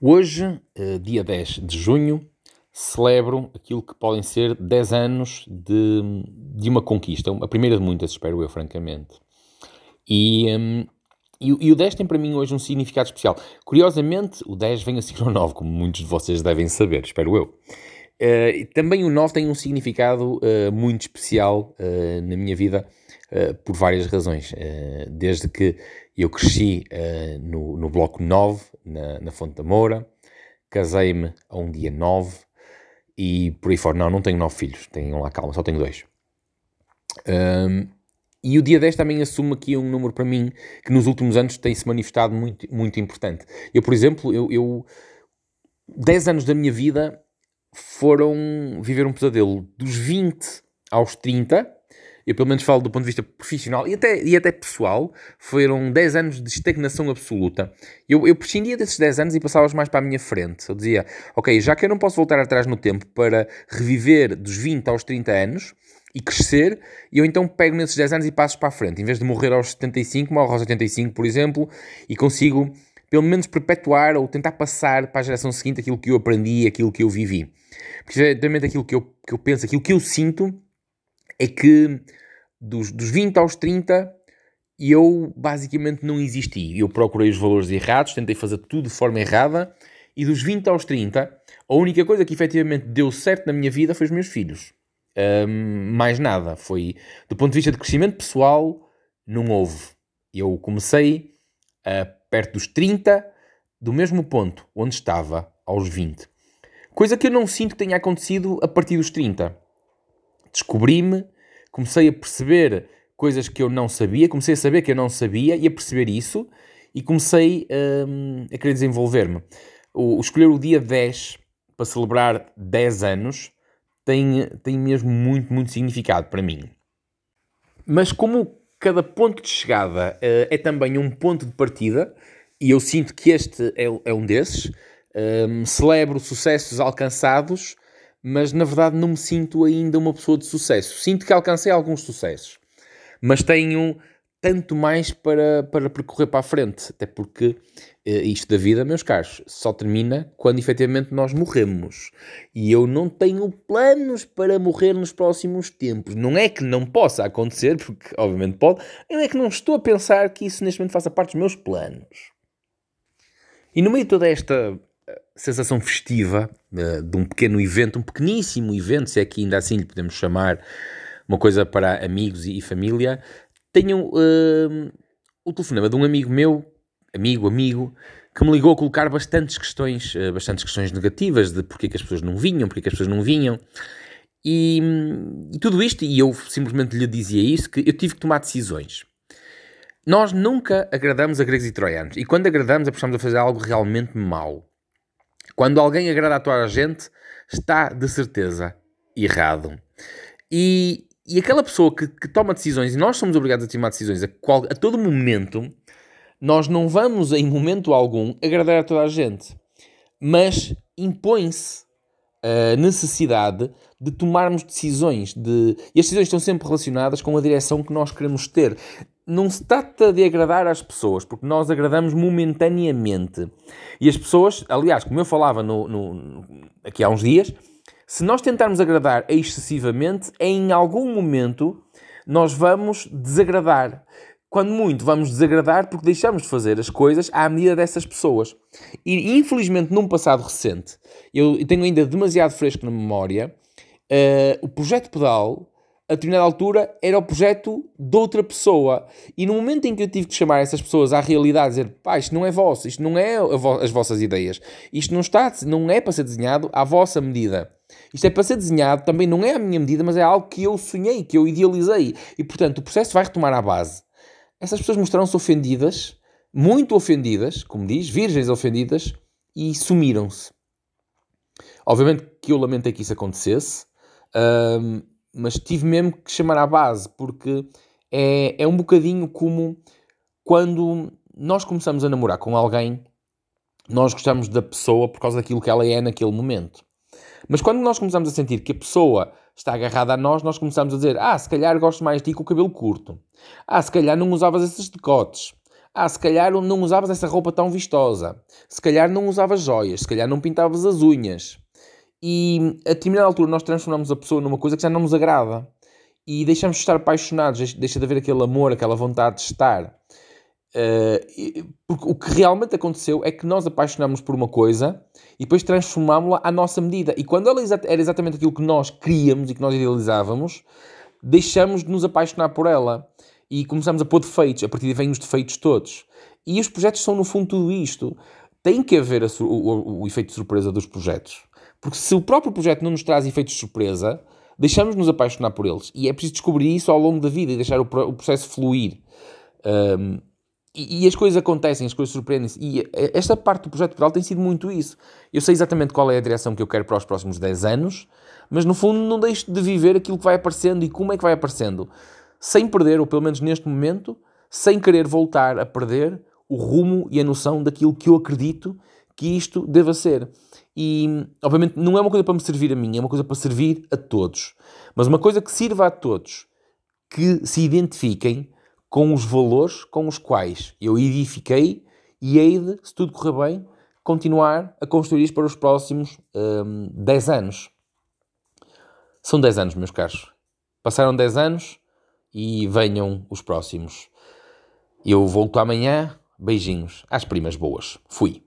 Hoje, eh, dia 10 de junho, celebro aquilo que podem ser 10 anos de, de uma conquista, a primeira de muitas, espero eu, francamente. E, e, e, o 10 tem para mim hoje um significado especial. Curiosamente, o 10 vem a seguir ao 9, como muitos de vocês devem saber, espero eu. Uh, também o 9 tem um significado uh, muito especial uh, na minha vida, por várias razões. desde que eu cresci no, no bloco 9, na, na Fonte da Moura, casei-me a um dia 9 e por aí fora. Não, não tenho 9 filhos, tenham lá calma, só tenho dois. Um, e o dia 10 também assume aqui um número para mim que nos últimos anos tem se manifestado muito, muito importante. Eu, por exemplo, eu, eu 10 anos da minha vida foram viver um pesadelo dos 20 aos 30. Eu, pelo menos, falo do ponto de vista profissional e até, e até pessoal. Foram 10 anos de estagnação absoluta. Eu, eu prescindia desses 10 anos e passava-os mais para a minha frente. Eu dizia, ok, já que eu não posso voltar atrás no tempo para reviver dos 20 aos 30 anos e crescer, eu então pego nesses 10 anos e passo para a frente. Em vez de morrer aos 75, morro aos 85, por exemplo, e consigo pelo menos perpetuar ou tentar passar para a geração seguinte aquilo que eu aprendi, aquilo que eu vivi. Porque exatamente aquilo que eu, que eu penso, aquilo que eu sinto é que dos, dos 20 aos 30 eu basicamente não existi. Eu procurei os valores errados, tentei fazer tudo de forma errada e dos 20 aos 30 a única coisa que efetivamente deu certo na minha vida foi os meus filhos. Um, mais nada. Foi do ponto de vista de crescimento pessoal, não houve. Eu comecei uh, perto dos 30, do mesmo ponto onde estava aos 20. Coisa que eu não sinto que tenha acontecido a partir dos 30. Descobri-me, comecei a perceber coisas que eu não sabia, comecei a saber que eu não sabia e a perceber isso e comecei um, a querer desenvolver-me. O, escolher o dia 10 para celebrar 10 anos tem, tem mesmo muito, muito significado para mim. Mas como cada ponto de chegada uh, é também um ponto de partida, e eu sinto que este é, é um desses. Um, celebro sucessos alcançados, mas na verdade não me sinto ainda uma pessoa de sucesso. Sinto que alcancei alguns sucessos, mas tenho tanto mais para, para percorrer para a frente. Até porque eh, isto da vida, meus caros, só termina quando efetivamente nós morremos. E eu não tenho planos para morrer nos próximos tempos. Não é que não possa acontecer, porque obviamente pode, não é que não estou a pensar que isso neste momento faça parte dos meus planos. E no meio de toda esta sensação festiva uh, de um pequeno evento, um pequeníssimo evento, se é que ainda assim lhe podemos chamar, uma coisa para amigos e, família, tenho uh, o telefonema de um amigo meu, amigo, amigo, que me ligou a colocar bastantes questões, uh, bastantes questões negativas de porque que as pessoas não vinham, porque que as pessoas não vinham. E, e, tudo isto, e eu simplesmente lhe dizia isso, que eu tive que tomar decisões. Nós nunca agradamos a gregos e troianos. E quando agradamos, é a fazer algo realmente mau. Quando alguém agrada a toda a gente, está de certeza errado. E, e aquela pessoa que, que, toma decisões, e nós somos obrigados a tomar decisões a, qual, a todo momento, nós não vamos, em momento algum, agradar a toda a gente. Mas impõe-se a necessidade de tomarmos decisões. De... E as decisões estão sempre relacionadas com a direção que nós queremos ter. Não se trata de agradar às pessoas, porque nós agradamos momentaneamente. E as pessoas, aliás, como eu falava no, no, aqui há uns dias, se nós tentarmos agradar excessivamente, em algum momento nós vamos desagradar. Quando muito, vamos desagradar porque deixamos de fazer as coisas à medida dessas pessoas. E infelizmente, num passado recente, eu tenho ainda demasiado fresco na memória, uh, o projeto Pedal a determinada altura era o projeto de outra pessoa. E no momento em que eu tive que chamar essas pessoas à realidade, dizer, pá, isto não é vosso, isto não é vo as vossas ideias, isto não está, não é para ser desenhado à vossa medida. Isto é para ser desenhado, também não é a minha medida, mas é algo que eu sonhei, que eu idealizei. E portanto, o processo vai retomar à base. Essas pessoas mostraram-se ofendidas, muito ofendidas, como diz, virgens ofendidas, e sumiram-se. Obviamente que eu lamentei que isso acontecesse. Um, mas tive mesmo que chamar à base, porque é, é um bocadinho como quando nós começamos a namorar com alguém, nós gostamos da pessoa por causa daquilo que ela é naquele momento. Mas quando nós começamos a sentir que a pessoa está agarrada a nós, nós começamos a dizer: Ah, se calhar gosto mais de ti com o cabelo curto. Ah, se calhar não usavas esses decotes. Ah, se calhar não usavas essa roupa tão vistosa. Se calhar não usavas joias. Se calhar não pintavas as unhas. E a determinada altura nós transformamos a pessoa numa coisa que já não nos agrada. E deixamos de estar apaixonados. Deixa de haver aquele amor, aquela vontade de estar. Uh, porque o que realmente aconteceu é que nós apaixonámos por uma coisa e depois transformámos-la à nossa medida. E quando ela era exatamente aquilo que nós queríamos e que nós idealizávamos, deixamos de nos apaixonar por ela e começamos a pôr defeitos. A partir daí vêm os defeitos todos. E os projetos são, no fundo, tudo isto. Tem que haver o, o, o, efeito de surpresa dos projetos. Porque se o próprio projeto não nos traz efeitos de surpresa, deixamos de nos apaixonar por eles. E é preciso descobrir isso ao longo da vida e deixar o, o processo fluir. Um, e, e, as coisas acontecem, as coisas surpreendem-se. E esta parte do projeto pedal tem sido muito isso. Eu sei exatamente qual é a direção que eu quero para os próximos 10 anos, mas no fundo não deixo de viver aquilo que vai aparecendo e como é que vai aparecendo sem perder, ou pelo menos neste momento, sem querer voltar a perder o rumo e a noção daquilo que eu acredito que isto deva ser. E, obviamente, não é uma coisa para me servir a mim, é uma coisa para servir a todos. Mas uma coisa que sirva a todos, que se identifiquem com os valores com os quais eu edifiquei e hei de, se tudo correr bem, continuar a construir isto para os próximos hum, 10 anos. São 10 anos, meus caros. Passaram 10 anos, e venham os próximos. Eu volto amanhã. Beijinhos às primas boas. Fui.